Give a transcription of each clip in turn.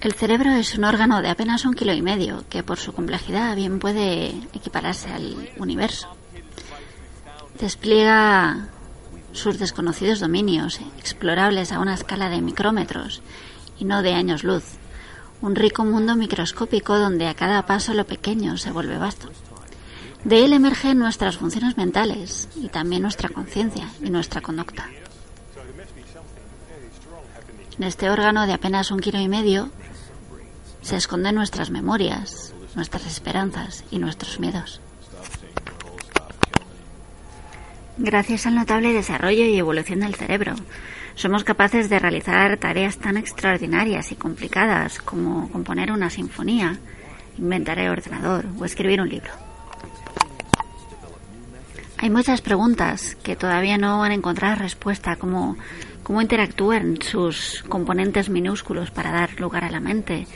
El cerebro es un órgano de apenas un kilo y medio que por su complejidad bien puede equipararse al universo. Despliega sus desconocidos dominios, explorables a una escala de micrómetros y no de años luz. Un rico mundo microscópico donde a cada paso lo pequeño se vuelve vasto. De él emergen nuestras funciones mentales y también nuestra conciencia y nuestra conducta. En este órgano de apenas un kilo y medio se esconden nuestras memorias, nuestras esperanzas y nuestros miedos. Gracias al notable desarrollo y evolución del cerebro, somos capaces de realizar tareas tan extraordinarias y complicadas como componer una sinfonía, inventar el ordenador o escribir un libro. Hay muchas preguntas que todavía no han encontrado respuesta, como cómo interactúan sus componentes minúsculos para dar lugar a la mente,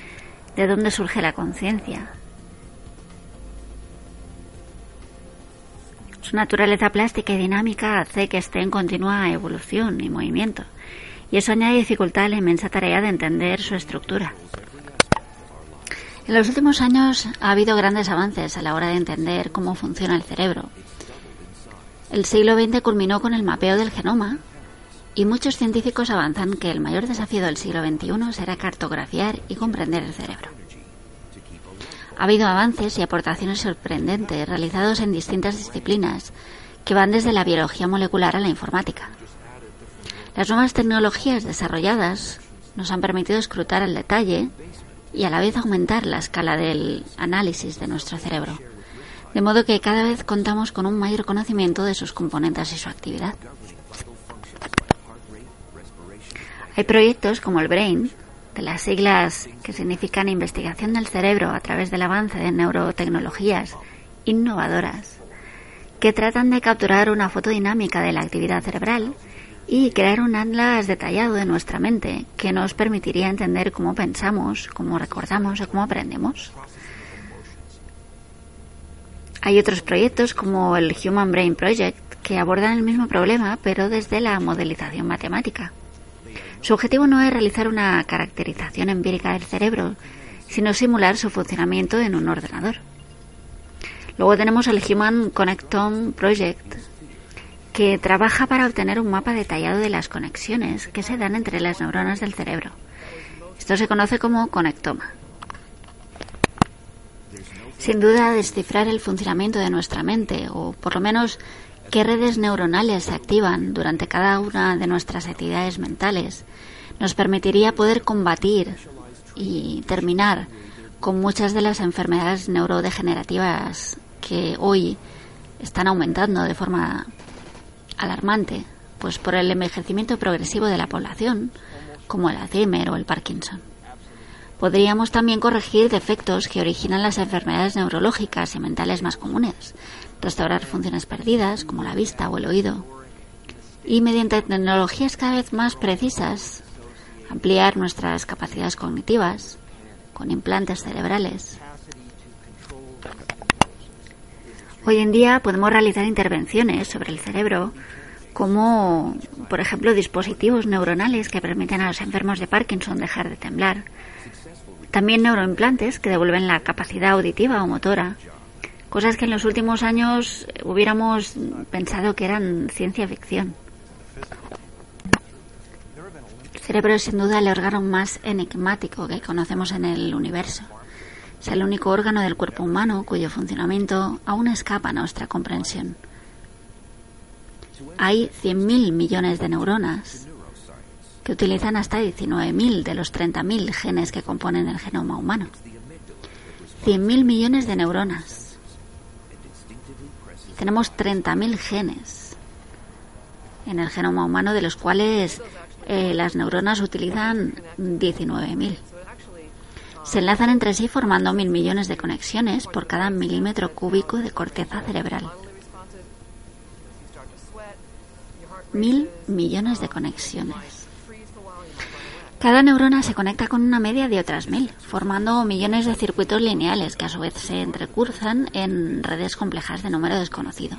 de dónde surge la conciencia. Su naturaleza plástica y dinámica hace que esté en continua evolución y movimiento, y eso añade dificultad a la inmensa tarea de entender su estructura. En los últimos años ha habido grandes avances a la hora de entender cómo funciona el cerebro. El siglo XX culminó con el mapeo del genoma, y muchos científicos avanzan que el mayor desafío del siglo XXI será cartografiar y comprender el cerebro. Ha habido avances y aportaciones sorprendentes realizados en distintas disciplinas que van desde la biología molecular a la informática. Las nuevas tecnologías desarrolladas nos han permitido escrutar el detalle y a la vez aumentar la escala del análisis de nuestro cerebro, de modo que cada vez contamos con un mayor conocimiento de sus componentes y su actividad. Hay proyectos como el BRAIN, de las siglas que significan investigación del cerebro a través del avance de neurotecnologías innovadoras, que tratan de capturar una foto dinámica de la actividad cerebral y crear un atlas detallado de nuestra mente que nos permitiría entender cómo pensamos, cómo recordamos o cómo aprendemos. Hay otros proyectos como el Human Brain Project que abordan el mismo problema pero desde la modelización matemática. Su objetivo no es realizar una caracterización empírica del cerebro, sino simular su funcionamiento en un ordenador. Luego tenemos el Human Connectome Project, que trabaja para obtener un mapa detallado de las conexiones que se dan entre las neuronas del cerebro. Esto se conoce como conectoma. Sin duda, descifrar el funcionamiento de nuestra mente, o por lo menos qué redes neuronales se activan durante cada una de nuestras actividades mentales, nos permitiría poder combatir y terminar con muchas de las enfermedades neurodegenerativas que hoy están aumentando de forma alarmante, pues por el envejecimiento progresivo de la población, como el Alzheimer o el Parkinson. Podríamos también corregir defectos que originan las enfermedades neurológicas y mentales más comunes, restaurar funciones perdidas como la vista o el oído, y mediante tecnologías cada vez más precisas, ampliar nuestras capacidades cognitivas con implantes cerebrales. Hoy en día podemos realizar intervenciones sobre el cerebro como, por ejemplo, dispositivos neuronales que permiten a los enfermos de Parkinson dejar de temblar. También neuroimplantes que devuelven la capacidad auditiva o motora cosas que en los últimos años hubiéramos pensado que eran ciencia ficción. El cerebro es sin duda el órgano más enigmático que conocemos en el universo. Es el único órgano del cuerpo humano cuyo funcionamiento aún escapa a nuestra comprensión. Hay 100.000 millones de neuronas que utilizan hasta 19.000 de los 30.000 genes que componen el genoma humano. 100.000 millones de neuronas tenemos 30.000 genes en el genoma humano, de los cuales eh, las neuronas utilizan 19.000. Se enlazan entre sí formando mil millones de conexiones por cada milímetro cúbico de corteza cerebral. Mil millones de conexiones. Cada neurona se conecta con una media de otras mil, formando millones de circuitos lineales que a su vez se entrecruzan en redes complejas de número desconocido.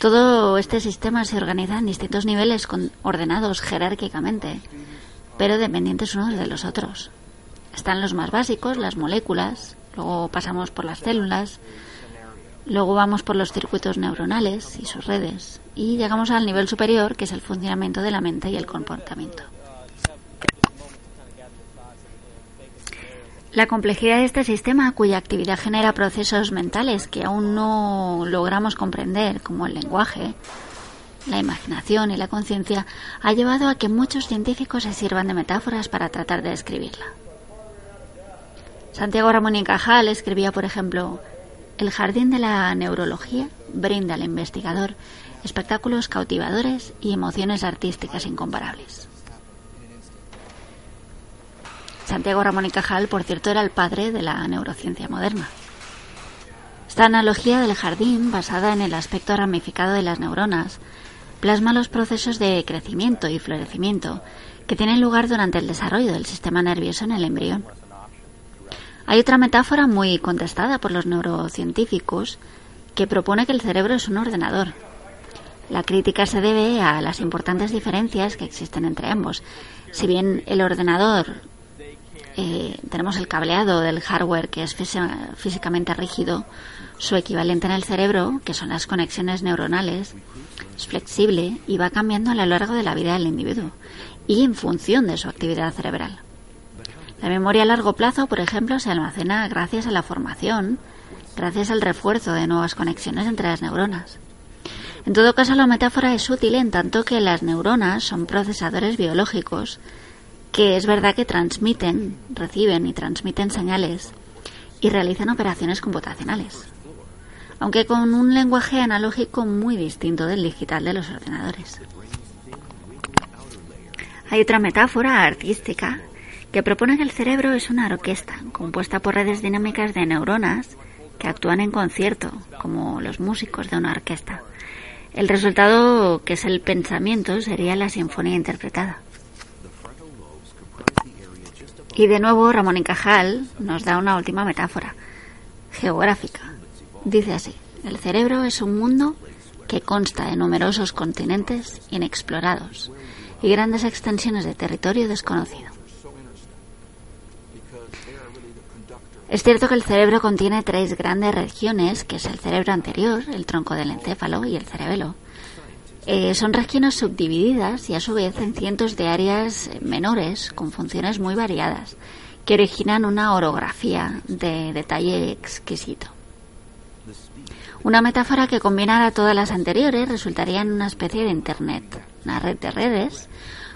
Todo este sistema se organiza en distintos niveles ordenados jerárquicamente, pero dependientes unos de los otros. Están los más básicos, las moléculas, luego pasamos por las células, luego vamos por los circuitos neuronales y sus redes, y llegamos al nivel superior, que es el funcionamiento de la mente y el comportamiento. La complejidad de este sistema, cuya actividad genera procesos mentales que aún no logramos comprender, como el lenguaje, la imaginación y la conciencia, ha llevado a que muchos científicos se sirvan de metáforas para tratar de describirla. Santiago Ramón y Cajal escribía, por ejemplo, El jardín de la neurología brinda al investigador espectáculos cautivadores y emociones artísticas incomparables. Santiago Ramón y Cajal, por cierto, era el padre de la neurociencia moderna. Esta analogía del jardín, basada en el aspecto ramificado de las neuronas, plasma los procesos de crecimiento y florecimiento que tienen lugar durante el desarrollo del sistema nervioso en el embrión. Hay otra metáfora muy contestada por los neurocientíficos que propone que el cerebro es un ordenador. La crítica se debe a las importantes diferencias que existen entre ambos. Si bien el ordenador eh, tenemos el cableado del hardware que es físicamente rígido, su equivalente en el cerebro, que son las conexiones neuronales, es flexible y va cambiando a lo largo de la vida del individuo y en función de su actividad cerebral. La memoria a largo plazo, por ejemplo, se almacena gracias a la formación, gracias al refuerzo de nuevas conexiones entre las neuronas. En todo caso, la metáfora es útil en tanto que las neuronas son procesadores biológicos que es verdad que transmiten, reciben y transmiten señales y realizan operaciones computacionales, aunque con un lenguaje analógico muy distinto del digital de los ordenadores. Hay otra metáfora artística que propone que el cerebro es una orquesta compuesta por redes dinámicas de neuronas que actúan en concierto, como los músicos de una orquesta. El resultado, que es el pensamiento, sería la sinfonía interpretada. Y de nuevo Ramón y Cajal nos da una última metáfora, geográfica. Dice así, el cerebro es un mundo que consta de numerosos continentes inexplorados y grandes extensiones de territorio desconocido. Es cierto que el cerebro contiene tres grandes regiones, que es el cerebro anterior, el tronco del encéfalo y el cerebelo, eh, son regiones subdivididas y a su vez en cientos de áreas menores con funciones muy variadas que originan una orografía de detalle exquisito. Una metáfora que combinara todas las anteriores resultaría en una especie de Internet, una red de redes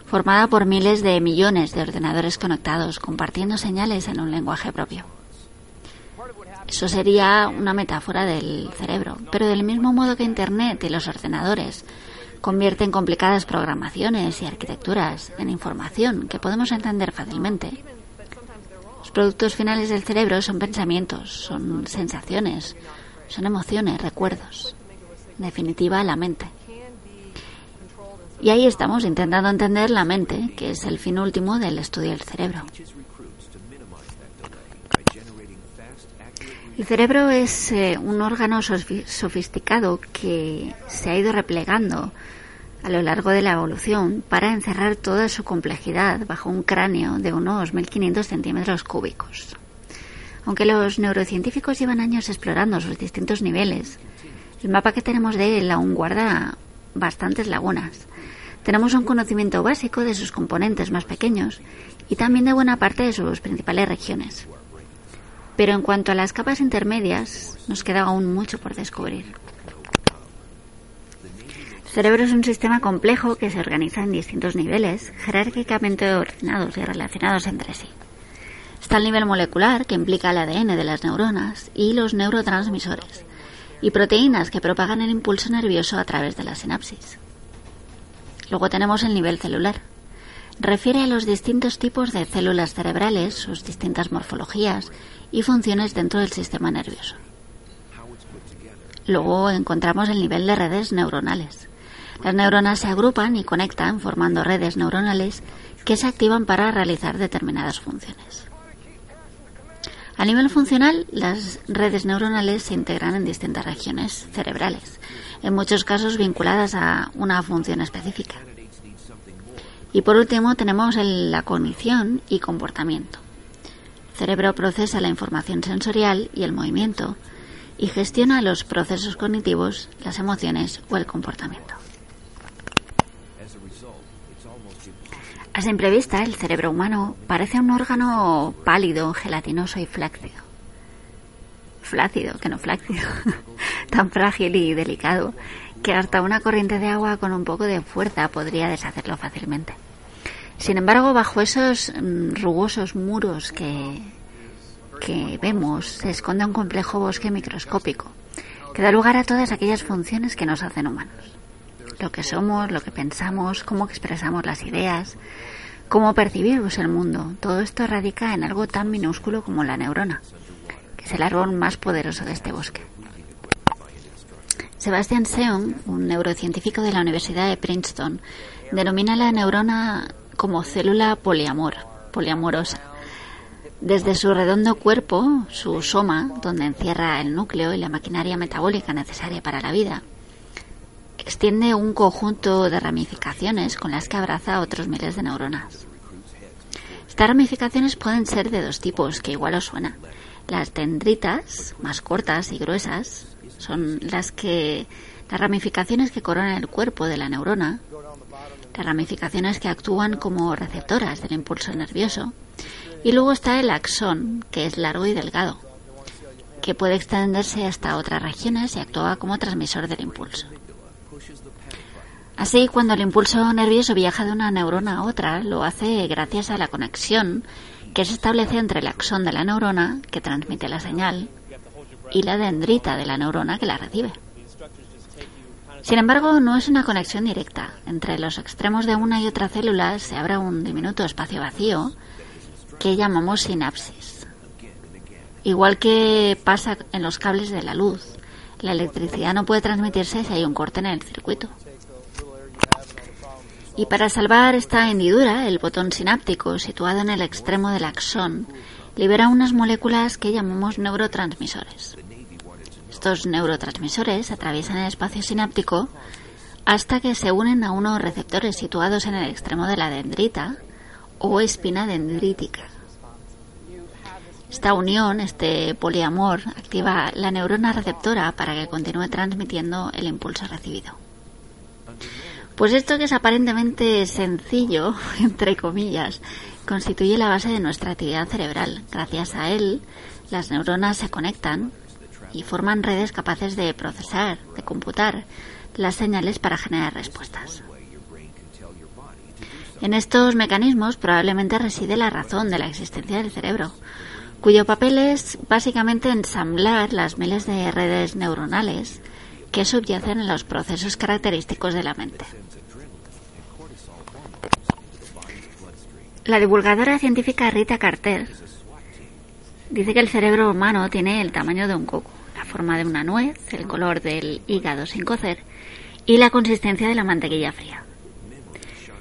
formada por miles de millones de ordenadores conectados compartiendo señales en un lenguaje propio. Eso sería una metáfora del cerebro, pero del mismo modo que Internet y los ordenadores convierten complicadas programaciones y arquitecturas en información que podemos entender fácilmente. Los productos finales del cerebro son pensamientos, son sensaciones, son emociones, recuerdos. En definitiva, la mente. Y ahí estamos intentando entender la mente, que es el fin último del estudio del cerebro. El cerebro es eh, un órgano sofisticado que se ha ido replegando a lo largo de la evolución para encerrar toda su complejidad bajo un cráneo de unos 1.500 centímetros cúbicos. Aunque los neurocientíficos llevan años explorando sus distintos niveles, el mapa que tenemos de él aún guarda bastantes lagunas. Tenemos un conocimiento básico de sus componentes más pequeños y también de buena parte de sus principales regiones. Pero en cuanto a las capas intermedias, nos queda aún mucho por descubrir. El cerebro es un sistema complejo que se organiza en distintos niveles, jerárquicamente ordenados y relacionados entre sí. Está el nivel molecular, que implica el ADN de las neuronas, y los neurotransmisores, y proteínas que propagan el impulso nervioso a través de la sinapsis. Luego tenemos el nivel celular. Refiere a los distintos tipos de células cerebrales, sus distintas morfologías y funciones dentro del sistema nervioso. Luego encontramos el nivel de redes neuronales. Las neuronas se agrupan y conectan formando redes neuronales que se activan para realizar determinadas funciones. A nivel funcional, las redes neuronales se integran en distintas regiones cerebrales, en muchos casos vinculadas a una función específica. Y por último tenemos la cognición y comportamiento. Cerebro procesa la información sensorial y el movimiento y gestiona los procesos cognitivos, las emociones o el comportamiento. A simple vista, el cerebro humano parece un órgano pálido, gelatinoso y flácido. Flácido, que no flácido. Tan frágil y delicado que hasta una corriente de agua con un poco de fuerza podría deshacerlo fácilmente. Sin embargo, bajo esos mm, rugosos muros que, que vemos se esconde un complejo bosque microscópico que da lugar a todas aquellas funciones que nos hacen humanos. Lo que somos, lo que pensamos, cómo expresamos las ideas, cómo percibimos el mundo. Todo esto radica en algo tan minúsculo como la neurona, que es el árbol más poderoso de este bosque. Sebastian Seon, un neurocientífico de la Universidad de Princeton, denomina la neurona como célula poliamor, poliamorosa. Desde su redondo cuerpo, su soma, donde encierra el núcleo y la maquinaria metabólica necesaria para la vida, extiende un conjunto de ramificaciones con las que abraza otros miles de neuronas. Estas ramificaciones pueden ser de dos tipos, que igual os suena. Las dendritas, más cortas y gruesas, son las que las ramificaciones que coronan el cuerpo de la neurona, las ramificaciones que actúan como receptoras del impulso nervioso, y luego está el axón, que es largo y delgado, que puede extenderse hasta otras regiones y actúa como transmisor del impulso. Así, cuando el impulso nervioso viaja de una neurona a otra, lo hace gracias a la conexión que se establece entre el axón de la neurona, que transmite la señal, y la dendrita de la neurona que la recibe. Sin embargo, no es una conexión directa. Entre los extremos de una y otra célula se abre un diminuto espacio vacío que llamamos sinapsis. Igual que pasa en los cables de la luz, la electricidad no puede transmitirse si hay un corte en el circuito. Y para salvar esta hendidura, el botón sináptico, situado en el extremo del axón, libera unas moléculas que llamamos neurotransmisores. Estos neurotransmisores atraviesan el espacio sináptico hasta que se unen a unos receptores situados en el extremo de la dendrita o espina dendrítica. Esta unión, este poliamor, activa la neurona receptora para que continúe transmitiendo el impulso recibido. Pues esto que es aparentemente sencillo, entre comillas, constituye la base de nuestra actividad cerebral. Gracias a él, las neuronas se conectan y forman redes capaces de procesar, de computar las señales para generar respuestas. En estos mecanismos probablemente reside la razón de la existencia del cerebro, cuyo papel es básicamente ensamblar las miles de redes neuronales que subyacen en los procesos característicos de la mente. La divulgadora científica Rita Carter dice que el cerebro humano tiene el tamaño de un coco, forma de una nuez, el color del hígado sin cocer y la consistencia de la mantequilla fría.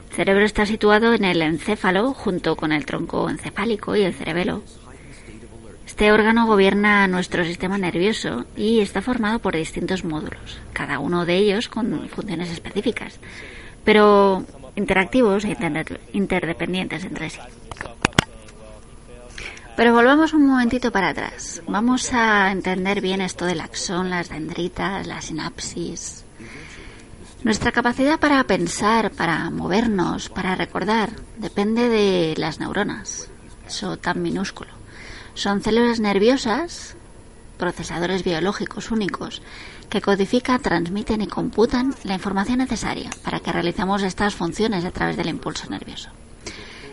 El cerebro está situado en el encéfalo junto con el tronco encefálico y el cerebelo. Este órgano gobierna nuestro sistema nervioso y está formado por distintos módulos, cada uno de ellos con funciones específicas. Pero interactivos e interdependientes entre sí. Pero volvamos un momentito para atrás. Vamos a entender bien esto del axón, las dendritas, la sinapsis. Nuestra capacidad para pensar, para movernos, para recordar, depende de las neuronas. Eso tan minúsculo. Son células nerviosas, procesadores biológicos únicos, que codifican, transmiten y computan la información necesaria para que realicemos estas funciones a través del impulso nervioso.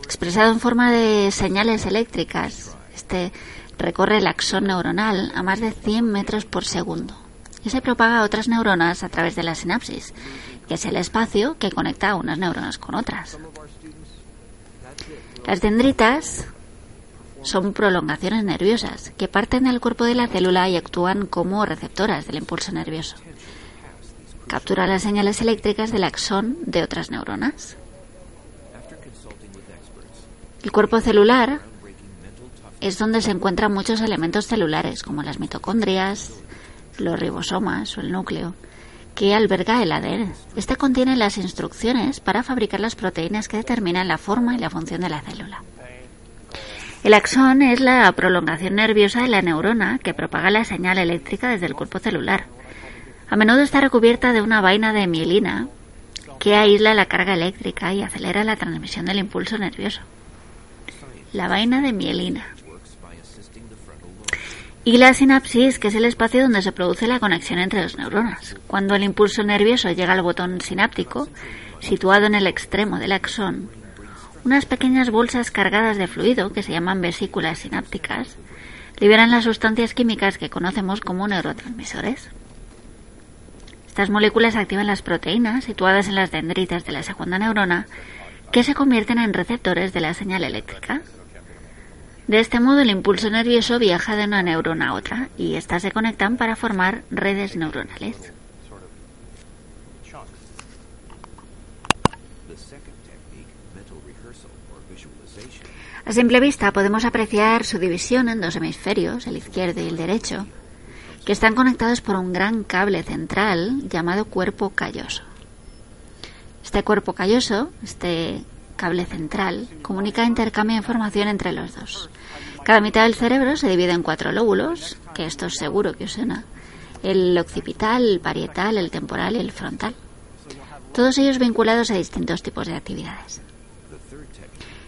Expresado en forma de señales eléctricas, este recorre el axón neuronal a más de 100 metros por segundo y se propaga a otras neuronas a través de la sinapsis, que es el espacio que conecta unas neuronas con otras. Las dendritas son prolongaciones nerviosas que parten del cuerpo de la célula y actúan como receptoras del impulso nervioso. Captura las señales eléctricas del axón de otras neuronas. El cuerpo celular es donde se encuentran muchos elementos celulares, como las mitocondrias, los ribosomas o el núcleo, que alberga el ADN. Este contiene las instrucciones para fabricar las proteínas que determinan la forma y la función de la célula. El axón es la prolongación nerviosa de la neurona que propaga la señal eléctrica desde el cuerpo celular. A menudo está recubierta de una vaina de mielina que aísla la carga eléctrica y acelera la transmisión del impulso nervioso. La vaina de mielina. Y la sinapsis, que es el espacio donde se produce la conexión entre las neuronas. Cuando el impulso nervioso llega al botón sináptico, situado en el extremo del axón, unas pequeñas bolsas cargadas de fluido, que se llaman vesículas sinápticas, liberan las sustancias químicas que conocemos como neurotransmisores. Estas moléculas activan las proteínas situadas en las dendritas de la segunda neurona, que se convierten en receptores de la señal eléctrica. De este modo, el impulso nervioso viaja de una neurona a otra y éstas se conectan para formar redes neuronales. A simple vista podemos apreciar su división en dos hemisferios, el izquierdo y el derecho, que están conectados por un gran cable central llamado cuerpo calloso. Este cuerpo calloso, este cable central, comunica e intercambia información entre los dos. Cada mitad del cerebro se divide en cuatro lóbulos, que esto es seguro que os suena, el occipital, el parietal, el temporal y el frontal. Todos ellos vinculados a distintos tipos de actividades.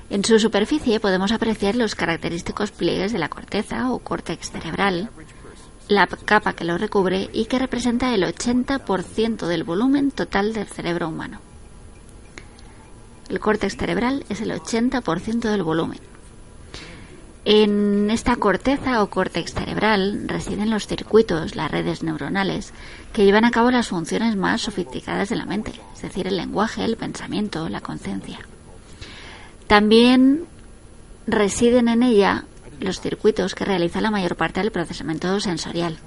En su superficie podemos apreciar los característicos pliegues de la corteza o córtex cerebral, la capa que lo recubre y que representa el 80% del volumen total del cerebro humano. El córtex cerebral es el 80% del volumen. En esta corteza o córtex cerebral residen los circuitos, las redes neuronales, que llevan a cabo las funciones más sofisticadas de la mente, es decir, el lenguaje, el pensamiento, la conciencia. También residen en ella los circuitos que realizan la mayor parte del procesamiento sensorial.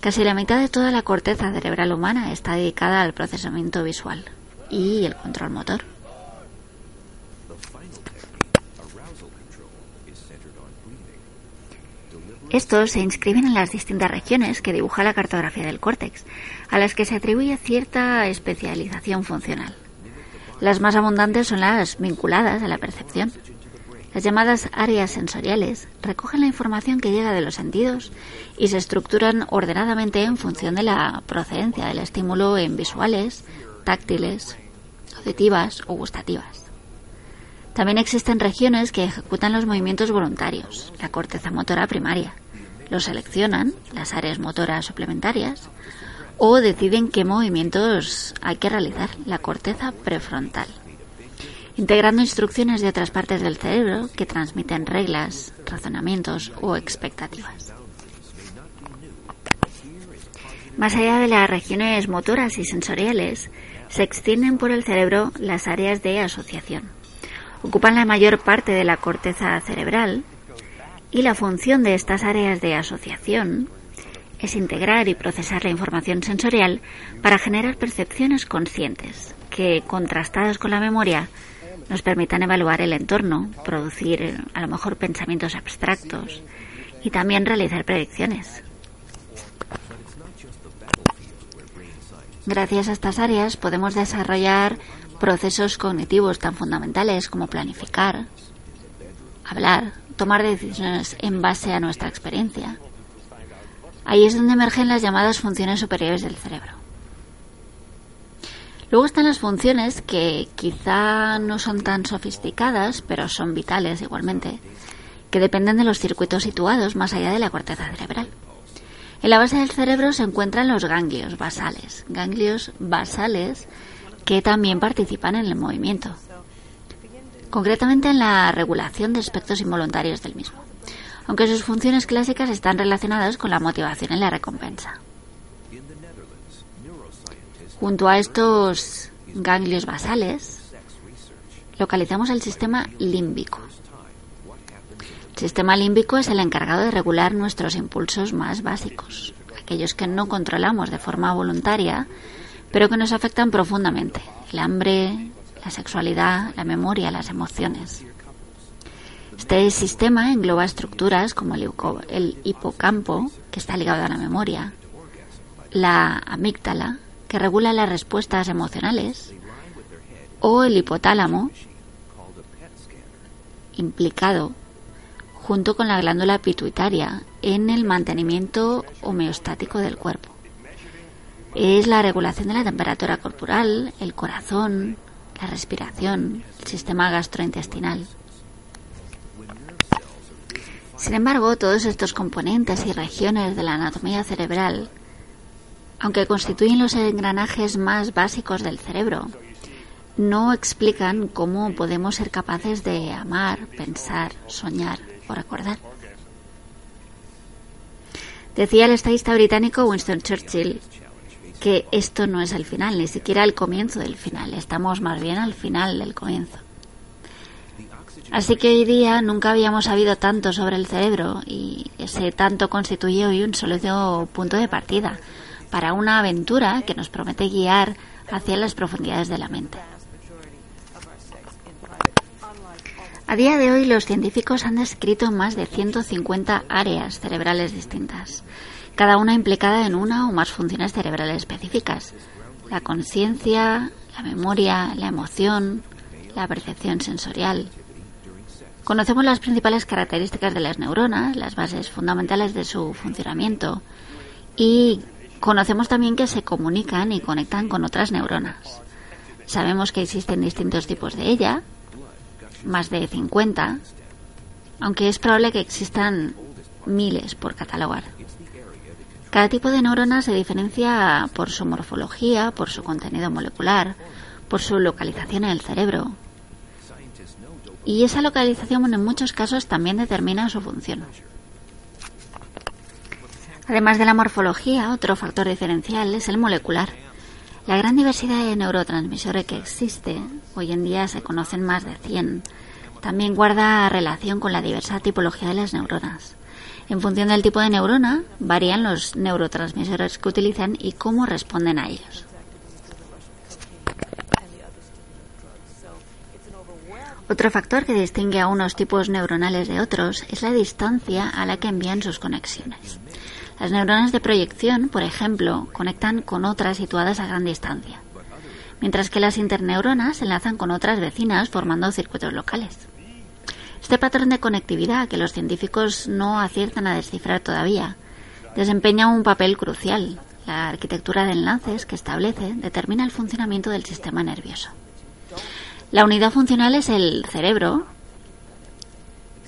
Casi la mitad de toda la corteza cerebral humana está dedicada al procesamiento visual y el control motor. Estos se inscriben en las distintas regiones que dibuja la cartografía del córtex, a las que se atribuye cierta especialización funcional. Las más abundantes son las vinculadas a la percepción. Las llamadas áreas sensoriales recogen la información que llega de los sentidos y se estructuran ordenadamente en función de la procedencia del estímulo en visuales, táctiles, auditivas o gustativas. También existen regiones que ejecutan los movimientos voluntarios, la corteza motora primaria. Los seleccionan, las áreas motoras suplementarias, o deciden qué movimientos hay que realizar, la corteza prefrontal, integrando instrucciones de otras partes del cerebro que transmiten reglas, razonamientos o expectativas. Más allá de las regiones motoras y sensoriales, se extienden por el cerebro las áreas de asociación. Ocupan la mayor parte de la corteza cerebral y la función de estas áreas de asociación es integrar y procesar la información sensorial para generar percepciones conscientes que, contrastadas con la memoria, nos permitan evaluar el entorno, producir a lo mejor pensamientos abstractos y también realizar predicciones. Gracias a estas áreas podemos desarrollar procesos cognitivos tan fundamentales como planificar, hablar, tomar decisiones en base a nuestra experiencia, Ahí es donde emergen las llamadas funciones superiores del cerebro. Luego están las funciones que quizá no son tan sofisticadas, pero son vitales igualmente, que dependen de los circuitos situados más allá de la corteza cerebral. En la base del cerebro se encuentran los ganglios basales, ganglios basales que también participan en el movimiento, concretamente en la regulación de aspectos involuntarios del mismo aunque sus funciones clásicas están relacionadas con la motivación y la recompensa. Junto a estos ganglios basales, localizamos el sistema límbico. El sistema límbico es el encargado de regular nuestros impulsos más básicos, aquellos que no controlamos de forma voluntaria, pero que nos afectan profundamente, el hambre, la sexualidad, la memoria, las emociones. Este sistema engloba estructuras como el hipocampo, que está ligado a la memoria, la amígdala, que regula las respuestas emocionales, o el hipotálamo, implicado junto con la glándula pituitaria, en el mantenimiento homeostático del cuerpo. Es la regulación de la temperatura corporal, el corazón, la respiración, el sistema gastrointestinal. Sin embargo, todos estos componentes y regiones de la anatomía cerebral, aunque constituyen los engranajes más básicos del cerebro, no explican cómo podemos ser capaces de amar, pensar, soñar o recordar. Decía el estadista británico Winston Churchill que esto no es el final, ni siquiera el comienzo del final, estamos más bien al final del comienzo. Así que hoy día nunca habíamos sabido tanto sobre el cerebro y ese tanto constituye hoy un sólido punto de partida para una aventura que nos promete guiar hacia las profundidades de la mente. A día de hoy los científicos han descrito más de 150 áreas cerebrales distintas, cada una implicada en una o más funciones cerebrales específicas. La conciencia, la memoria, la emoción, la percepción sensorial. Conocemos las principales características de las neuronas, las bases fundamentales de su funcionamiento y conocemos también que se comunican y conectan con otras neuronas. Sabemos que existen distintos tipos de ella, más de 50, aunque es probable que existan miles por catalogar. Cada tipo de neurona se diferencia por su morfología, por su contenido molecular, por su localización en el cerebro. Y esa localización en muchos casos también determina su función. Además de la morfología, otro factor diferencial es el molecular. La gran diversidad de neurotransmisores que existe, hoy en día se conocen más de 100, también guarda relación con la diversa tipología de las neuronas. En función del tipo de neurona, varían los neurotransmisores que utilizan y cómo responden a ellos. Otro factor que distingue a unos tipos neuronales de otros es la distancia a la que envían sus conexiones. Las neuronas de proyección, por ejemplo, conectan con otras situadas a gran distancia, mientras que las interneuronas se enlazan con otras vecinas formando circuitos locales. Este patrón de conectividad, que los científicos no aciertan a descifrar todavía, desempeña un papel crucial. La arquitectura de enlaces que establece determina el funcionamiento del sistema nervioso. La unidad funcional es el cerebro,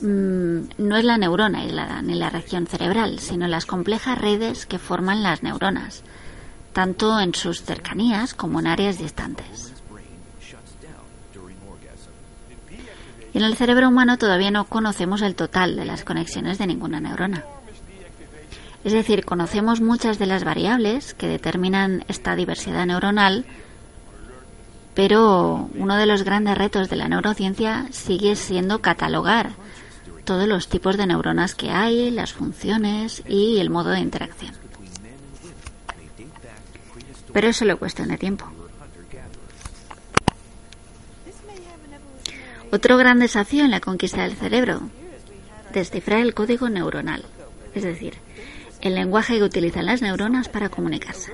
Mm, no es la neurona aislada ni la región cerebral, sino las complejas redes que forman las neuronas, tanto en sus cercanías como en áreas distantes. Y en el cerebro humano todavía no conocemos el total de las conexiones de ninguna neurona. Es decir, conocemos muchas de las variables que determinan esta diversidad neuronal, pero uno de los grandes retos de la neurociencia sigue siendo catalogar todos los tipos de neuronas que hay, las funciones y el modo de interacción. Pero es solo cuestión de tiempo. Otro gran desafío en la conquista del cerebro, descifrar el código neuronal, es decir, el lenguaje que utilizan las neuronas para comunicarse.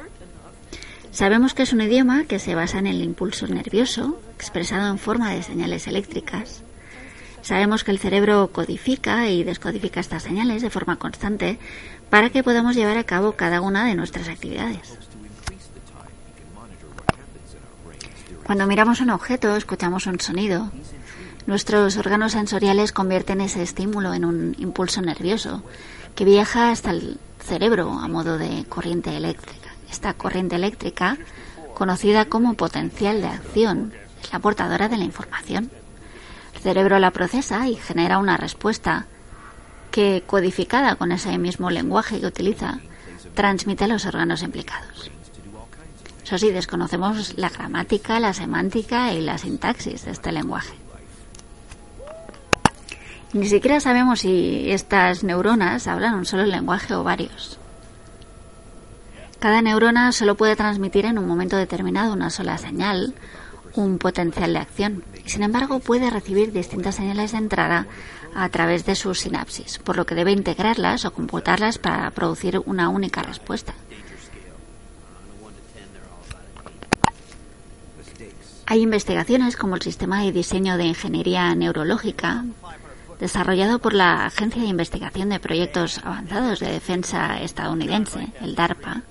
Sabemos que es un idioma que se basa en el impulso nervioso, expresado en forma de señales eléctricas, Sabemos que el cerebro codifica y descodifica estas señales de forma constante para que podamos llevar a cabo cada una de nuestras actividades. Cuando miramos un objeto, escuchamos un sonido. Nuestros órganos sensoriales convierten ese estímulo en un impulso nervioso que viaja hasta el cerebro a modo de corriente eléctrica. Esta corriente eléctrica, conocida como potencial de acción, es la portadora de la información. El cerebro la procesa y genera una respuesta que, codificada con ese mismo lenguaje que utiliza, transmite a los órganos implicados. Eso sí, desconocemos la gramática, la semántica y la sintaxis de este lenguaje. Ni siquiera sabemos si estas neuronas hablan un solo lenguaje o varios. Cada neurona solo puede transmitir en un momento determinado una sola señal un potencial de acción. Sin embargo, puede recibir distintas señales de entrada a través de sus sinapsis, por lo que debe integrarlas o computarlas para producir una única respuesta. Hay investigaciones como el sistema de diseño de ingeniería neurológica desarrollado por la Agencia de Investigación de Proyectos Avanzados de Defensa estadounidense, el DARPA,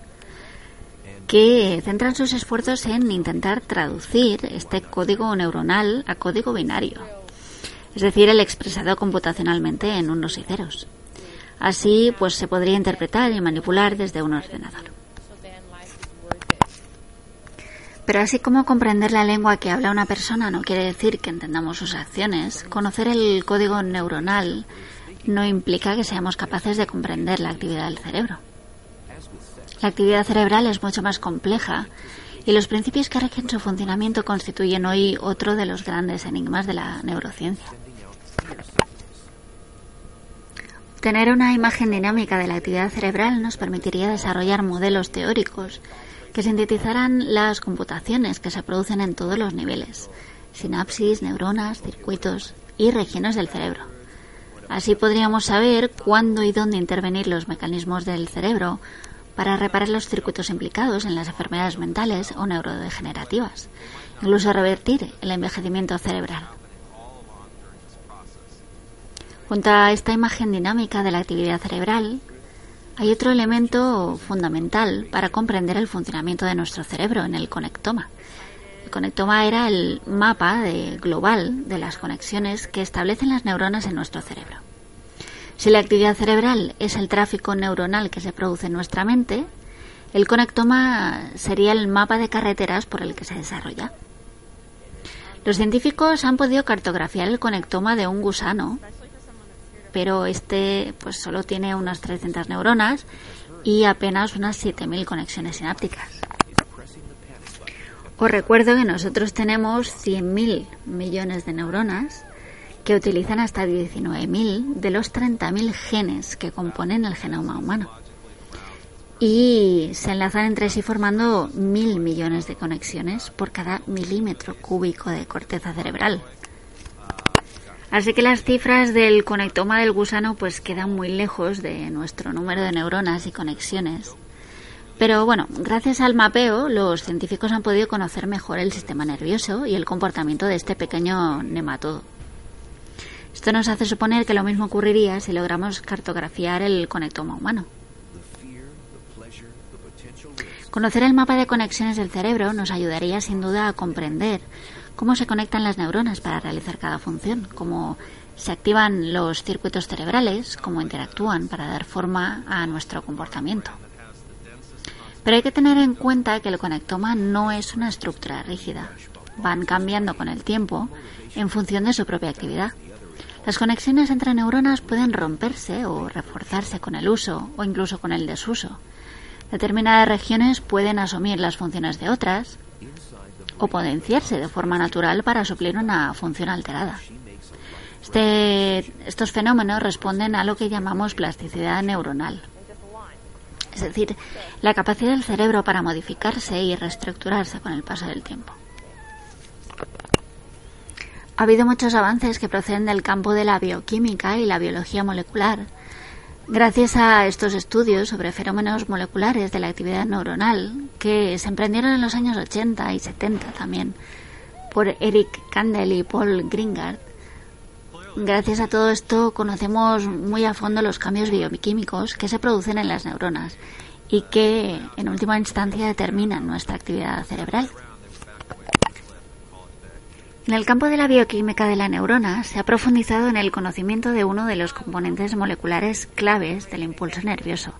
que centran sus esfuerzos en intentar traducir este código neuronal a código binario, es decir, el expresado computacionalmente en unos y ceros. Así, pues se podría interpretar y manipular desde un ordenador. Pero así como comprender la lengua que habla una persona no quiere decir que entendamos sus acciones, conocer el código neuronal no implica que seamos capaces de comprender la actividad del cerebro. La actividad cerebral es mucho más compleja y los principios que rigen su funcionamiento constituyen hoy otro de los grandes enigmas de la neurociencia. Tener una imagen dinámica de la actividad cerebral nos permitiría desarrollar modelos teóricos que sintetizaran las computaciones que se producen en todos los niveles, sinapsis, neuronas, circuitos y regiones del cerebro. Así podríamos saber cuándo y dónde intervenir los mecanismos del cerebro para reparar los circuitos implicados en las enfermedades mentales o neurodegenerativas, incluso revertir el envejecimiento cerebral. Junto a esta imagen dinámica de la actividad cerebral, hay otro elemento fundamental para comprender el funcionamiento de nuestro cerebro en el conectoma. El conectoma era el mapa global de las conexiones que establecen las neuronas en nuestro cerebro. Si la actividad cerebral es el tráfico neuronal que se produce en nuestra mente, el conectoma sería el mapa de carreteras por el que se desarrolla. Los científicos han podido cartografiar el conectoma de un gusano pero este pues solo tiene unas 300 neuronas y apenas unas 7.000 conexiones sinápticas. Os recuerdo que nosotros tenemos 100.000 millones de neuronas que utilizan hasta 19.000 de los 30.000 genes que componen el genoma humano. Y se enlazan entre sí formando mil millones de conexiones por cada milímetro cúbico de corteza cerebral. Así que las cifras del conectoma del gusano pues quedan muy lejos de nuestro número de neuronas y conexiones. Pero bueno, gracias al mapeo, los científicos han podido conocer mejor el sistema nervioso y el comportamiento de este pequeño nematodo. Esto nos hace suponer que lo mismo ocurriría si logramos cartografiar el conectoma humano. Conocer el mapa de conexiones del cerebro nos ayudaría sin duda a comprender cómo se conectan las neuronas para realizar cada función, cómo se activan los circuitos cerebrales, cómo interactúan para dar forma a nuestro comportamiento. Pero hay que tener en cuenta que el conectoma no es una estructura rígida. Van cambiando con el tiempo en función de su propia actividad. Las conexiones entre neuronas pueden romperse o reforzarse con el uso o incluso con el desuso. Determinadas regiones pueden asumir las funciones de otras, o potenciarse de forma natural para suplir una función alterada. Este, estos fenómenos responden a lo que llamamos plasticidad neuronal, es decir, la capacidad del cerebro para modificarse y reestructurarse con el paso del tiempo. Ha habido muchos avances que proceden del campo de la bioquímica y la biología molecular, Gracias a estos estudios sobre fenómenos moleculares de la actividad neuronal, que se emprendieron en los años 80 y 70 también por Eric Kandel y Paul Gringard, gracias a todo esto conocemos muy a fondo los cambios bioquímicos que se producen en las neuronas y que en última instancia determinan nuestra actividad cerebral. En el campo de la bioquímica de la neurona se ha profundizado en el conocimiento de uno de los componentes moleculares claves del impulso nervioso,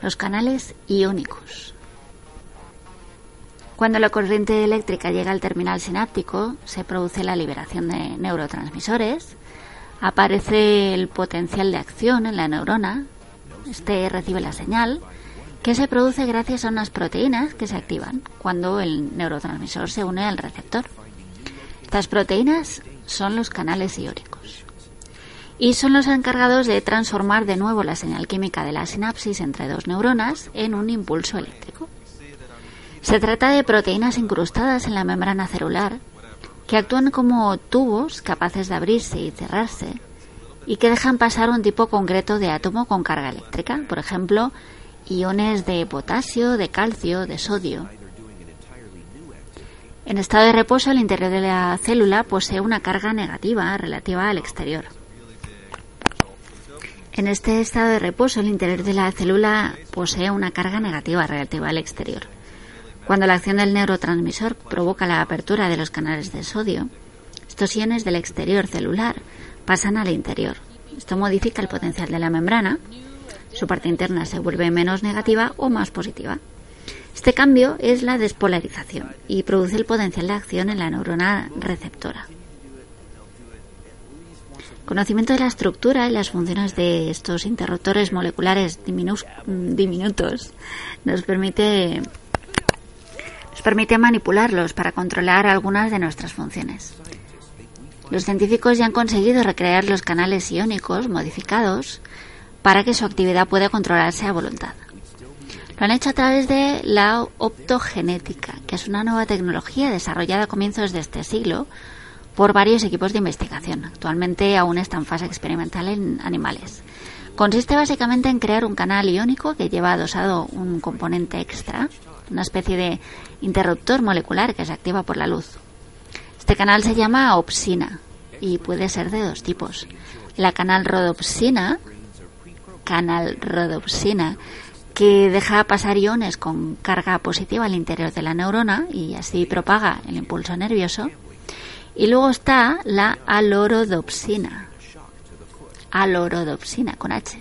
los canales iónicos. Cuando la corriente eléctrica llega al terminal sináptico, se produce la liberación de neurotransmisores, aparece el potencial de acción en la neurona, este recibe la señal, que se produce gracias a unas proteínas que se activan cuando el neurotransmisor se une al receptor. Estas proteínas son los canales iónicos y son los encargados de transformar de nuevo la señal química de la sinapsis entre dos neuronas en un impulso eléctrico. Se trata de proteínas incrustadas en la membrana celular que actúan como tubos capaces de abrirse y cerrarse y que dejan pasar un tipo concreto de átomo con carga eléctrica, por ejemplo, iones de potasio, de calcio, de sodio. En estado de reposo, el interior de la célula posee una carga negativa relativa al exterior. En este estado de reposo, el interior de la célula posee una carga negativa relativa al exterior. Cuando la acción del neurotransmisor provoca la apertura de los canales de sodio, estos iones del exterior celular pasan al interior. Esto modifica el potencial de la membrana. Su parte interna se vuelve menos negativa o más positiva. Este cambio es la despolarización y produce el potencial de acción en la neurona receptora. Conocimiento de la estructura y las funciones de estos interruptores moleculares diminutos nos permite, nos permite manipularlos para controlar algunas de nuestras funciones. Los científicos ya han conseguido recrear los canales iónicos modificados para que su actividad pueda controlarse a voluntad. Lo han hecho a través de la optogenética, que es una nueva tecnología desarrollada a comienzos de este siglo por varios equipos de investigación. Actualmente aún está en fase experimental en animales. Consiste básicamente en crear un canal iónico que lleva adosado un componente extra, una especie de interruptor molecular que se activa por la luz. Este canal se llama opsina y puede ser de dos tipos. La canal rodopsina, canal rodopsina, que deja pasar iones con carga positiva al interior de la neurona y así propaga el impulso nervioso y luego está la alorodopsina. Alorodopsina con H.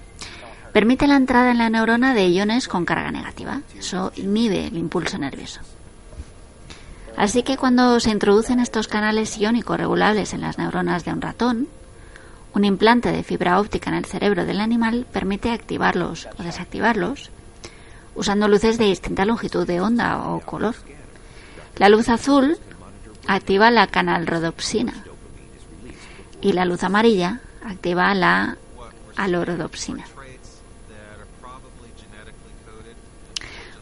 Permite la entrada en la neurona de iones con carga negativa. Eso inhibe el impulso nervioso. Así que cuando se introducen estos canales iónicos regulables en las neuronas de un ratón, un implante de fibra óptica en el cerebro del animal permite activarlos o desactivarlos usando luces de distinta longitud de onda o color. La luz azul activa la canalrodopsina y la luz amarilla activa la alorodopsina.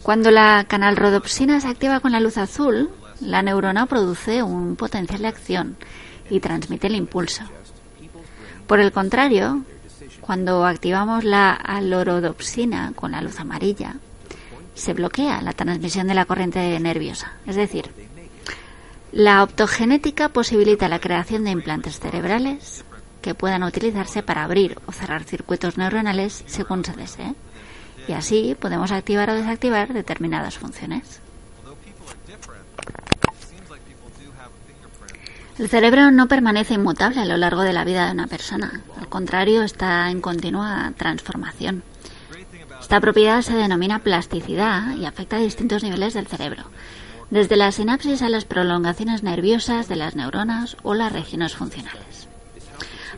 Cuando la canalrodopsina se activa con la luz azul, la neurona produce un potencial de acción y transmite el impulso. Por el contrario, cuando activamos la alorodopsina con la luz amarilla, se bloquea la transmisión de la corriente nerviosa. Es decir, la optogenética posibilita la creación de implantes cerebrales que puedan utilizarse para abrir o cerrar circuitos neuronales según se desee. Y así podemos activar o desactivar determinadas funciones. El cerebro no permanece inmutable a lo largo de la vida de una persona. Al contrario, está en continua transformación. Esta propiedad se denomina plasticidad y afecta a distintos niveles del cerebro, desde la sinapsis a las prolongaciones nerviosas de las neuronas o las regiones funcionales.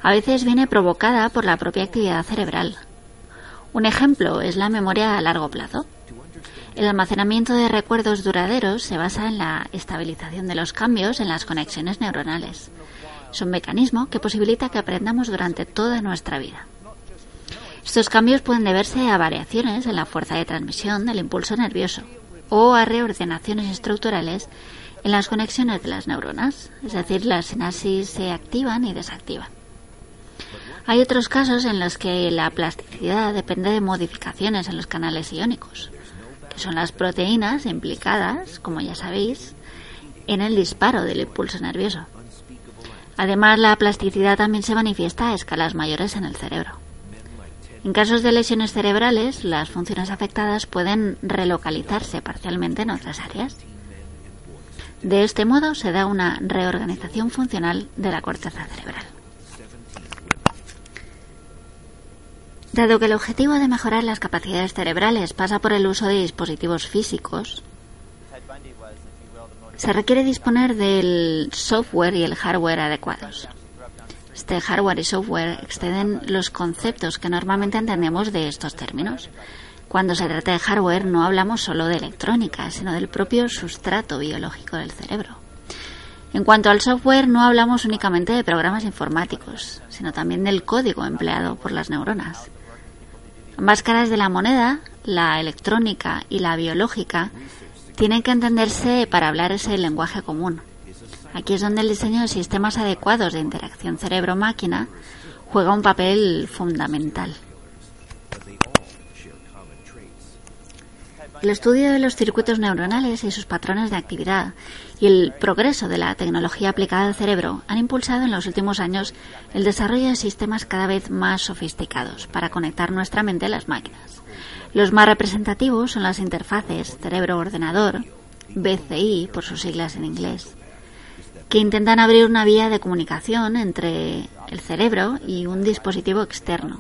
A veces viene provocada por la propia actividad cerebral. Un ejemplo es la memoria a largo plazo. El almacenamiento de recuerdos duraderos se basa en la estabilización de los cambios en las conexiones neuronales. Es un mecanismo que posibilita que aprendamos durante toda nuestra vida. Estos cambios pueden deberse a variaciones en la fuerza de transmisión del impulso nervioso, o a reordenaciones estructurales en las conexiones de las neuronas, es decir, las sinapsis se activan y desactivan. Hay otros casos en los que la plasticidad depende de modificaciones en los canales iónicos, que son las proteínas implicadas, como ya sabéis, en el disparo del impulso nervioso. Además, la plasticidad también se manifiesta a escalas mayores en el cerebro. En casos de lesiones cerebrales, las funciones afectadas pueden relocalizarse parcialmente en otras áreas. De este modo se da una reorganización funcional de la corteza cerebral. Dado que el objetivo de mejorar las capacidades cerebrales pasa por el uso de dispositivos físicos, se requiere disponer del software y el hardware adecuados. Este hardware y software exceden los conceptos que normalmente entendemos de estos términos. Cuando se trata de hardware no hablamos solo de electrónica, sino del propio sustrato biológico del cerebro. En cuanto al software, no hablamos únicamente de programas informáticos, sino también del código empleado por las neuronas. Ambas caras de la moneda, la electrónica y la biológica, tienen que entenderse para hablar ese lenguaje común. Aquí es donde el diseño de sistemas adecuados de interacción cerebro-máquina juega un papel fundamental. El estudio de los circuitos neuronales y sus patrones de actividad y el progreso de la tecnología aplicada al cerebro han impulsado en los últimos años el desarrollo de sistemas cada vez más sofisticados para conectar nuestra mente a las máquinas. Los más representativos son las interfaces cerebro-ordenador, BCI por sus siglas en inglés, que intentan abrir una vía de comunicación entre el cerebro y un dispositivo externo.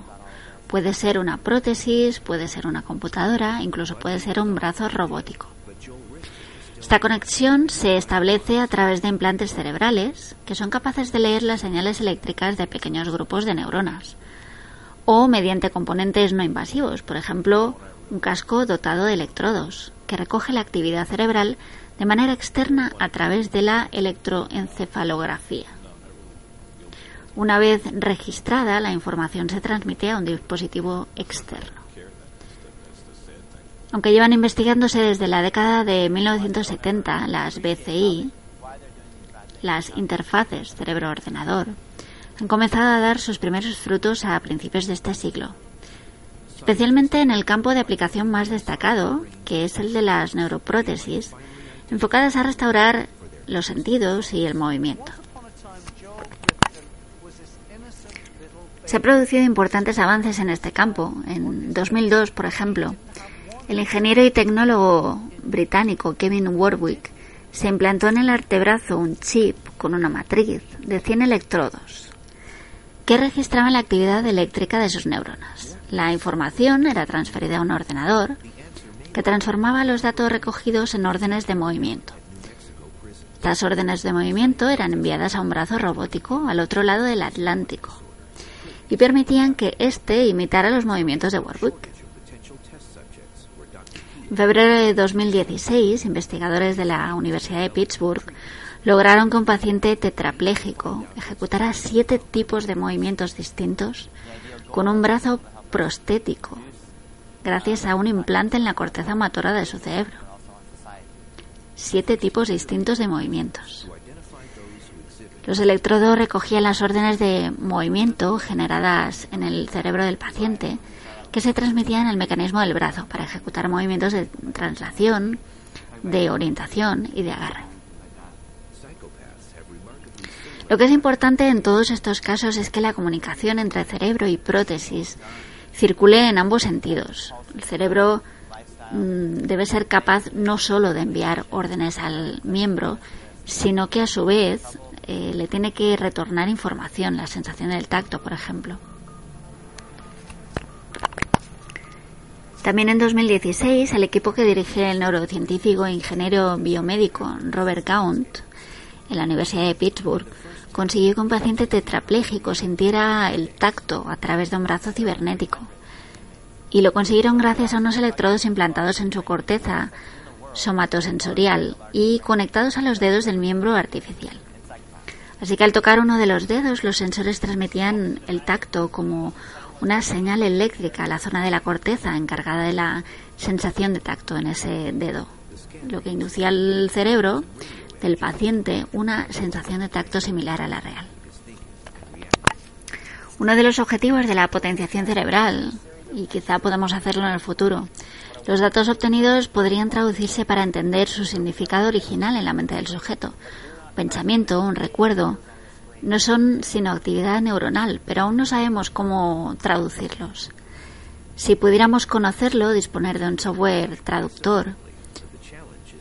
Puede ser una prótesis, puede ser una computadora, incluso puede ser un brazo robótico. Esta conexión se establece a través de implantes cerebrales que son capaces de leer las señales eléctricas de pequeños grupos de neuronas o mediante componentes no invasivos, por ejemplo, un casco dotado de electrodos que recoge la actividad cerebral de manera externa a través de la electroencefalografía. Una vez registrada, la información se transmite a un dispositivo externo. Aunque llevan investigándose desde la década de 1970, las BCI, las interfaces cerebro-ordenador, han comenzado a dar sus primeros frutos a principios de este siglo, especialmente en el campo de aplicación más destacado, que es el de las neuroprótesis, enfocadas a restaurar los sentidos y el movimiento. Se han producido importantes avances en este campo. En 2002, por ejemplo, el ingeniero y tecnólogo británico Kevin Warwick se implantó en el artebrazo un chip con una matriz de 100 electrodos que registraban la actividad eléctrica de sus neuronas. La información era transferida a un ordenador que transformaba los datos recogidos en órdenes de movimiento. Estas órdenes de movimiento eran enviadas a un brazo robótico al otro lado del Atlántico y permitían que éste imitara los movimientos de Warwick. En febrero de 2016, investigadores de la Universidad de Pittsburgh lograron que un paciente tetrapléjico ejecutara siete tipos de movimientos distintos con un brazo prostético gracias a un implante en la corteza motora de su cerebro. Siete tipos distintos de movimientos. Los electrodos recogían las órdenes de movimiento generadas en el cerebro del paciente que se transmitían al mecanismo del brazo para ejecutar movimientos de translación, de orientación y de agarre. Lo que es importante en todos estos casos es que la comunicación entre cerebro y prótesis circule en ambos sentidos. El cerebro mm, debe ser capaz no solo de enviar órdenes al miembro, sino que a su vez eh, le tiene que retornar información, la sensación del tacto, por ejemplo. También en 2016, el equipo que dirige el neurocientífico e ingeniero biomédico Robert Gaunt en la Universidad de Pittsburgh consiguió que un paciente tetrapléjico sintiera el tacto a través de un brazo cibernético. Y lo consiguieron gracias a unos electrodos implantados en su corteza somatosensorial y conectados a los dedos del miembro artificial. Así que al tocar uno de los dedos, los sensores transmitían el tacto como una señal eléctrica a la zona de la corteza encargada de la sensación de tacto en ese dedo, lo que inducía al cerebro del paciente una sensación de tacto similar a la real. Uno de los objetivos de la potenciación cerebral, y quizá podamos hacerlo en el futuro, los datos obtenidos podrían traducirse para entender su significado original en la mente del sujeto. pensamiento, un recuerdo, no son sino actividad neuronal, pero aún no sabemos cómo traducirlos. Si pudiéramos conocerlo, disponer de un software traductor,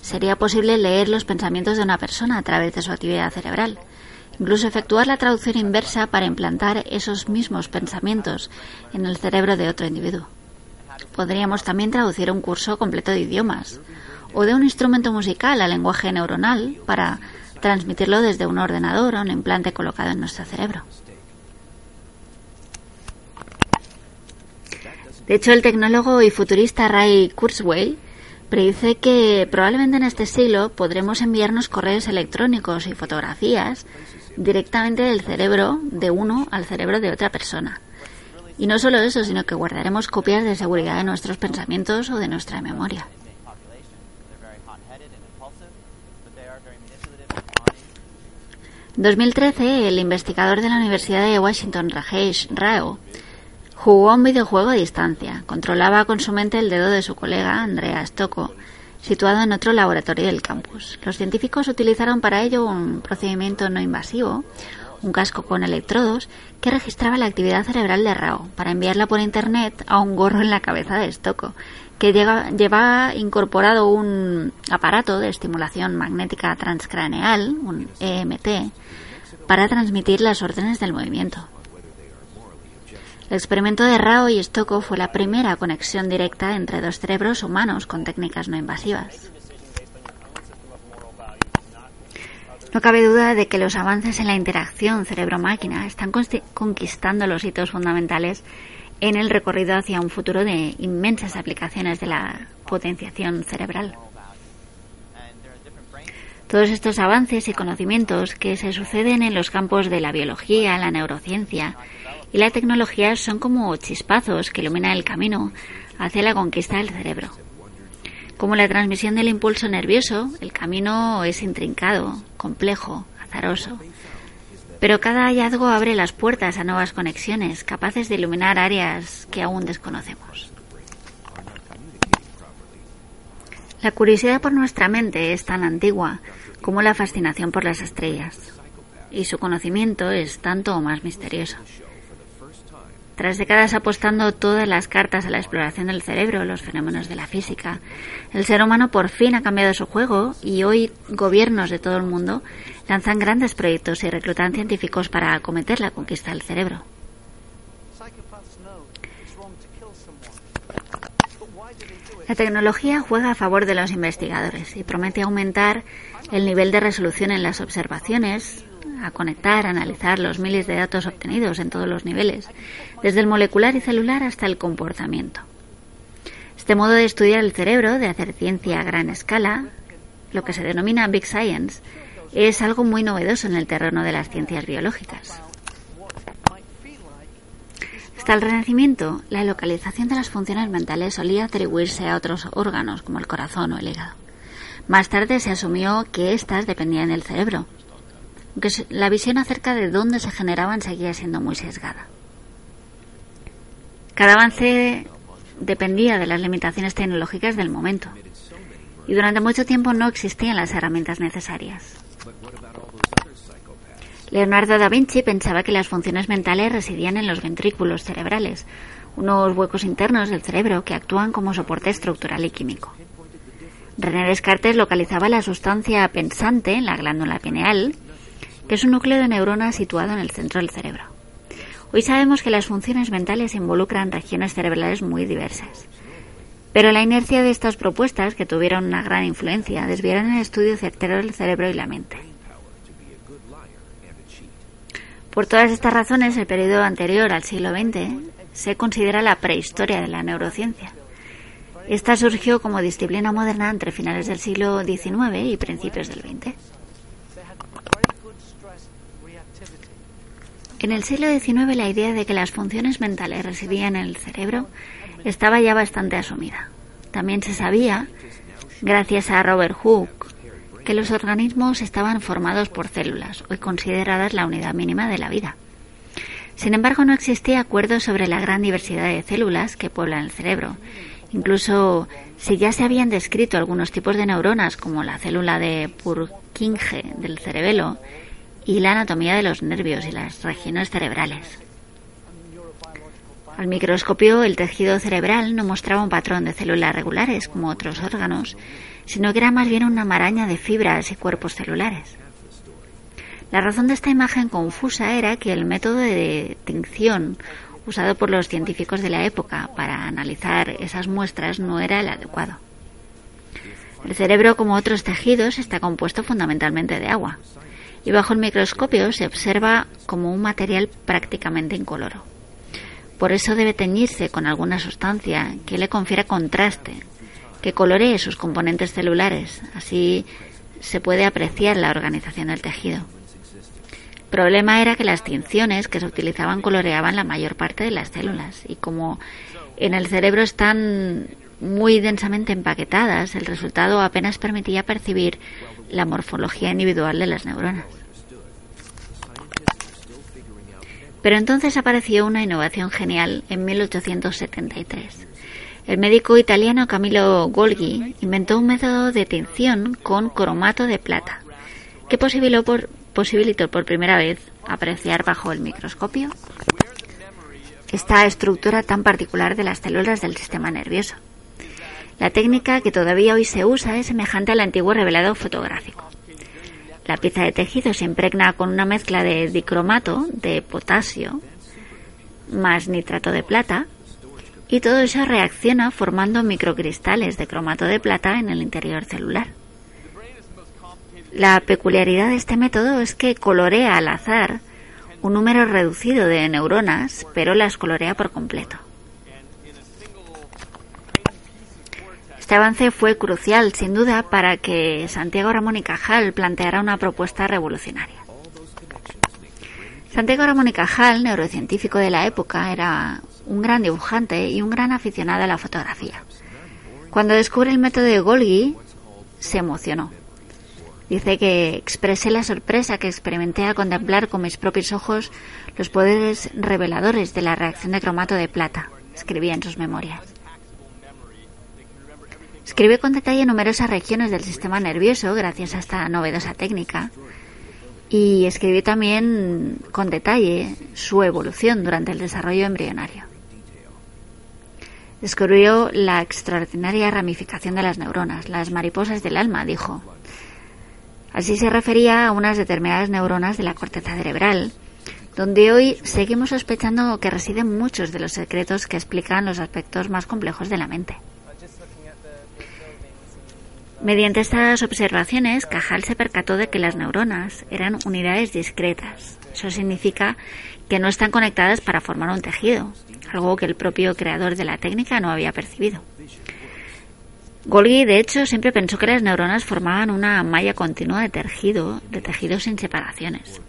sería posible leer los pensamientos de una persona a través de su actividad cerebral, incluso efectuar la traducción inversa para implantar esos mismos pensamientos en el cerebro de otro individuo. Podríamos también traducir un curso completo de idiomas o de un instrumento musical al lenguaje neuronal para transmitirlo desde un ordenador o un implante colocado en nuestro cerebro. De hecho, el tecnólogo y futurista Ray Kurzweil predice que probablemente en este siglo podremos enviarnos correos electrónicos y fotografías directamente del cerebro de uno al cerebro de otra persona. Y no solo eso, sino que guardaremos copias de seguridad de nuestros pensamientos o de nuestra memoria. En 2013, el investigador de la Universidad de Washington, Rajesh Rao, Jugó un videojuego a distancia. Controlaba con su mente el dedo de su colega, Andrea Stocco, situado en otro laboratorio del campus. Los científicos utilizaron para ello un procedimiento no invasivo, un casco con electrodos que registraba la actividad cerebral de Rao para enviarla por internet a un gorro en la cabeza de Stocco, que lleva incorporado un aparato de estimulación magnética transcraneal, un EMT, para transmitir las órdenes del movimiento. El experimento de Rao y Stocco fue la primera conexión directa entre dos cerebros humanos con técnicas no invasivas. No cabe duda de que los avances en la interacción cerebro-máquina están conquistando los hitos fundamentales en el recorrido hacia un futuro de inmensas aplicaciones de la potenciación cerebral. Todos estos avances y conocimientos que se suceden en los campos de la biología, la neurociencia y la tecnología son como chispazos que iluminan el camino hacia la conquista del cerebro. Como la transmisión del impulso nervioso, el camino es intrincado, complejo, azaroso. Pero cada hallazgo abre las puertas a nuevas conexiones, capaces de iluminar áreas que aún desconocemos. La curiosidad por nuestra mente es tan antigua como la fascinación por las estrellas, y su conocimiento es tanto o más misterioso. Tras décadas apostando todas las cartas a la exploración del cerebro, los fenómenos de la física, el ser humano por fin ha cambiado su juego y hoy gobiernos de todo el mundo lanzan grandes proyectos y reclutan científicos para acometer la conquista del cerebro. La tecnología juega a favor de los investigadores y promete aumentar el nivel de resolución en las observaciones, a conectar, a analizar los miles de datos obtenidos en todos los niveles, desde el molecular y celular hasta el comportamiento. Este modo de estudiar el cerebro, de hacer ciencia a gran escala, lo que se denomina Big Science, es algo muy novedoso en el terreno de las ciencias biológicas. Hasta el Renacimiento, la localización de las funciones mentales solía atribuirse a otros órganos como el corazón o el hígado. Más tarde se asumió que éstas dependían del cerebro, aunque la visión acerca de dónde se generaban seguía siendo muy sesgada. Cada avance dependía de las limitaciones tecnológicas del momento y durante mucho tiempo no existían las herramientas necesarias. Leonardo da Vinci pensaba que las funciones mentales residían en los ventrículos cerebrales, unos huecos internos del cerebro que actúan como soporte estructural y químico. René Descartes localizaba la sustancia pensante en la glándula pineal que es un núcleo de neuronas situado en el centro del cerebro. Hoy sabemos que las funciones mentales involucran regiones cerebrales muy diversas. Pero la inercia de estas propuestas, que tuvieron una gran influencia, desviaron el estudio certero del cerebro y la mente. Por todas estas razones, el periodo anterior al siglo XX se considera la prehistoria de la neurociencia. Esta surgió como disciplina moderna entre finales del siglo XIX y principios del XX. En el siglo XIX la idea de que las funciones mentales residían en el cerebro estaba ya bastante asumida. También se sabía, gracias a Robert Hooke, que los organismos estaban formados por células, hoy consideradas la unidad mínima de la vida. Sin embargo, no existía acuerdo sobre la gran diversidad de células que pueblan el cerebro. Incluso si ya se habían descrito algunos tipos de neuronas, como la célula de Purkinje del cerebelo, y la anatomía de los nervios y las regiones cerebrales. Al microscopio, el tejido cerebral no mostraba un patrón de células regulares como otros órganos, sino que era más bien una maraña de fibras y cuerpos celulares. La razón de esta imagen confusa era que el método de tinción usado por los científicos de la época para analizar esas muestras no era el adecuado. El cerebro, como otros tejidos, está compuesto fundamentalmente de agua y bajo el microscopio se observa como un material prácticamente incoloro. Por eso debe teñirse con alguna sustancia que le confiera contraste, que coloree sus componentes celulares, así se puede apreciar la organización del tejido. El problema era que las tinciones que se utilizaban coloreaban la mayor parte de las células y como en el cerebro están muy densamente empaquetadas, el resultado apenas permitía percibir la morfología individual de las neuronas. Pero entonces apareció una innovación genial en 1873. El médico italiano Camillo Golgi inventó un método de tinción con cromato de plata, que posibilitó por, posibilitó por primera vez apreciar bajo el microscopio esta estructura tan particular de las células del sistema nervioso. La técnica que todavía hoy se usa es semejante al antiguo revelado fotográfico. La pieza de tejido se impregna con una mezcla de dicromato de potasio más nitrato de plata y todo eso reacciona formando microcristales de cromato de plata en el interior celular. La peculiaridad de este método es que colorea al azar un número reducido de neuronas, pero las colorea por completo. Este avance fue crucial, sin duda, para que Santiago Ramón y Cajal planteara una propuesta revolucionaria. Santiago Ramón y Cajal, neurocientífico de la época, era un gran dibujante y un gran aficionado a la fotografía. Cuando descubre el método de Golgi, se emocionó. Dice que expresé la sorpresa que experimenté al contemplar con mis propios ojos los poderes reveladores de la reacción de cromato de plata, escribía en sus memorias. Escribe con detalle numerosas regiones del sistema nervioso gracias a esta novedosa técnica y escribió también con detalle su evolución durante el desarrollo embrionario. Descubrió la extraordinaria ramificación de las neuronas, las mariposas del alma, dijo. Así se refería a unas determinadas neuronas de la corteza cerebral, donde hoy seguimos sospechando que residen muchos de los secretos que explican los aspectos más complejos de la mente. Mediante estas observaciones, Cajal se percató de que las neuronas eran unidades discretas. Eso significa que no están conectadas para formar un tejido, algo que el propio creador de la técnica no había percibido. Golgi, de hecho, siempre pensó que las neuronas formaban una malla continua de tejido, de tejidos sin separaciones.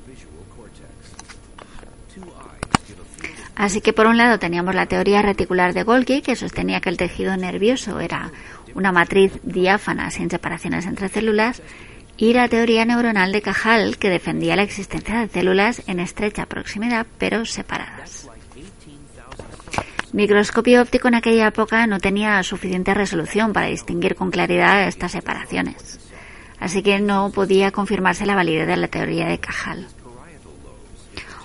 Así que por un lado teníamos la teoría reticular de Golgi, que sostenía que el tejido nervioso era una matriz diáfana sin separaciones entre células, y la teoría neuronal de Cajal, que defendía la existencia de células en estrecha proximidad pero separadas. Microscopio óptico en aquella época no tenía suficiente resolución para distinguir con claridad estas separaciones, así que no podía confirmarse la validez de la teoría de Cajal.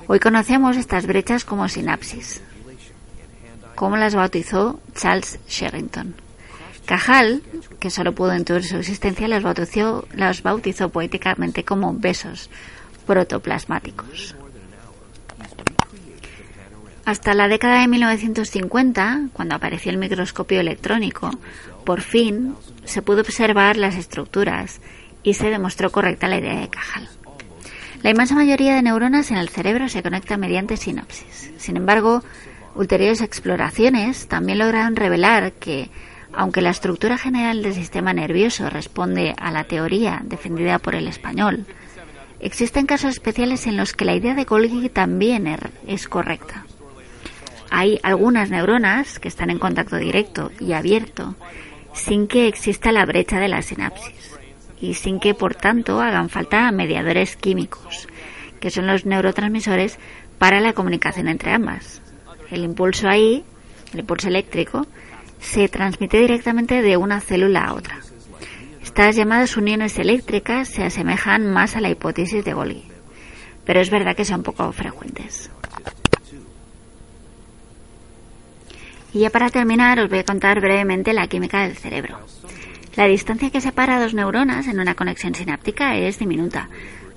Hoy conocemos estas brechas como sinapsis, como las bautizó Charles Sherrington. Cajal, que solo pudo intuir su existencia, las bautizó, poéticamente como besos protoplasmáticos. Hasta la década de 1950, cuando apareció el microscopio electrónico, por fin se pudo observar las estructuras y se demostró correcta la idea de Cajal. La inmensa mayoría de neuronas en el cerebro se conecta mediante sinapsis. Sin embargo, ulteriores exploraciones también lograron revelar que aunque la estructura general del sistema nervioso responde a la teoría defendida por el español, existen casos especiales en los que la idea de Golgi también er, es correcta. Hay algunas neuronas que están en contacto directo y abierto sin que exista la brecha de la sinapsis y sin que, por tanto, hagan falta mediadores químicos, que son los neurotransmisores para la comunicación entre ambas. El impulso ahí, el impulso eléctrico, se transmite directamente de una célula a otra. Estas llamadas uniones eléctricas se asemejan más a la hipótesis de Golgi, pero es verdad que son poco frecuentes. Y ya para terminar os voy a contar brevemente la química del cerebro. La distancia que separa dos neuronas en una conexión sináptica es diminuta,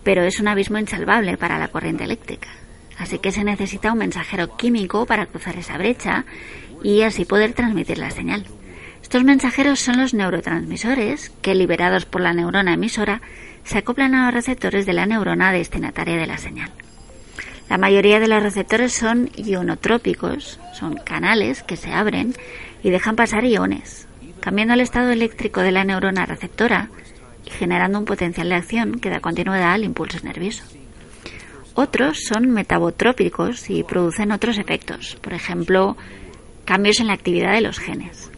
pero es un abismo insalvable para la corriente eléctrica. Así que se necesita un mensajero químico para cruzar esa brecha y así poder transmitir la señal. Estos mensajeros son los neurotransmisores que, liberados por la neurona emisora, se acoplan a los receptores de la neurona destinataria de la señal. La mayoría de los receptores son ionotrópicos, son canales que se abren y dejan pasar iones, cambiando el estado eléctrico de la neurona receptora y generando un potencial de acción que da continuidad al impulso nervioso. Otros son metabotrópicos y producen otros efectos, por ejemplo, cambios en la actividad de los genes.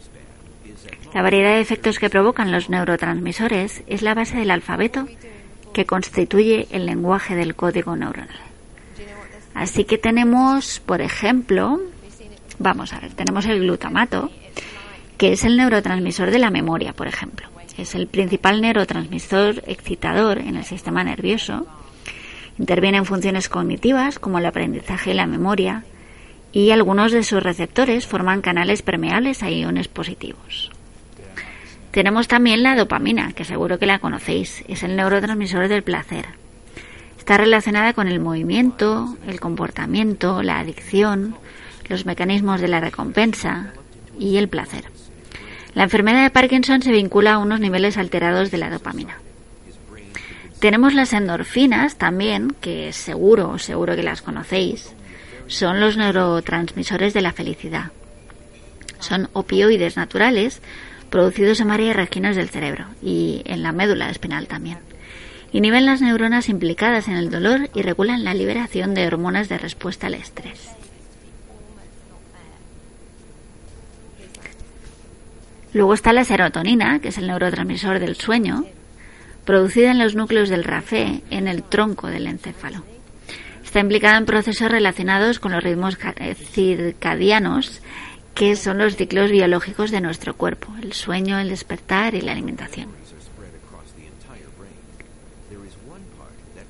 La variedad de efectos que provocan los neurotransmisores es la base del alfabeto que constituye el lenguaje del código neuronal. Así que tenemos, por ejemplo, vamos a ver, tenemos el glutamato, que es el neurotransmisor de la memoria, por ejemplo. Es el principal neurotransmisor excitador en el sistema nervioso. Interviene en funciones cognitivas como el aprendizaje y la memoria, y algunos de sus receptores forman canales permeables a iones positivos. Tenemos también la dopamina, que seguro que la conocéis, es el neurotransmisor del placer. Está relacionada con el movimiento, el comportamiento, la adicción, los mecanismos de la recompensa y el placer. La enfermedad de Parkinson se vincula a unos niveles alterados de la dopamina. Tenemos las endorfinas también, que seguro, seguro que las conocéis. Son los neurotransmisores de la felicidad. Son opioides naturales producidos en varias regiones del cerebro y en la médula espinal también inhiben las neuronas implicadas en el dolor y regulan la liberación de hormonas de respuesta al estrés. Luego está la serotonina, que es el neurotransmisor del sueño, producida en los núcleos del RAFE en el tronco del encéfalo. Está implicada en procesos relacionados con los ritmos eh, circadianos, que son los ciclos biológicos de nuestro cuerpo, el sueño, el despertar y la alimentación.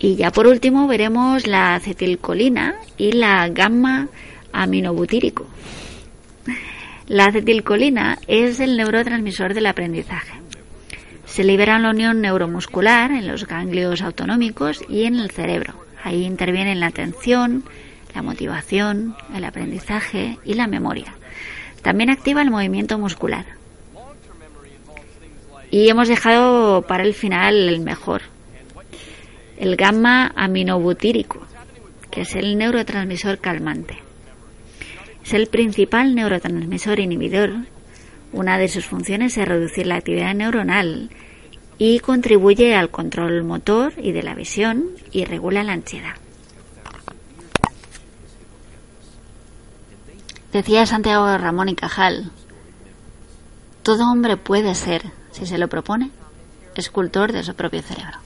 Y ya por último veremos la acetilcolina y la gamma aminobutírico. La acetilcolina es el neurotransmisor del aprendizaje. Se libera en la unión neuromuscular, en los ganglios autonómicos y en el cerebro. Ahí intervienen la atención, la motivación, el aprendizaje y la memoria. También activa el movimiento muscular. Y hemos dejado para el final el mejor, el gamma aminobutírico, que es el neurotransmisor calmante. Es el principal neurotransmisor inhibidor. Una de sus funciones es reducir la actividad neuronal y contribuye al control motor y de la visión y regula la ansiedad. Decía Santiago Ramón y Cajal, todo hombre puede ser, si se lo propone, escultor de su propio cerebro.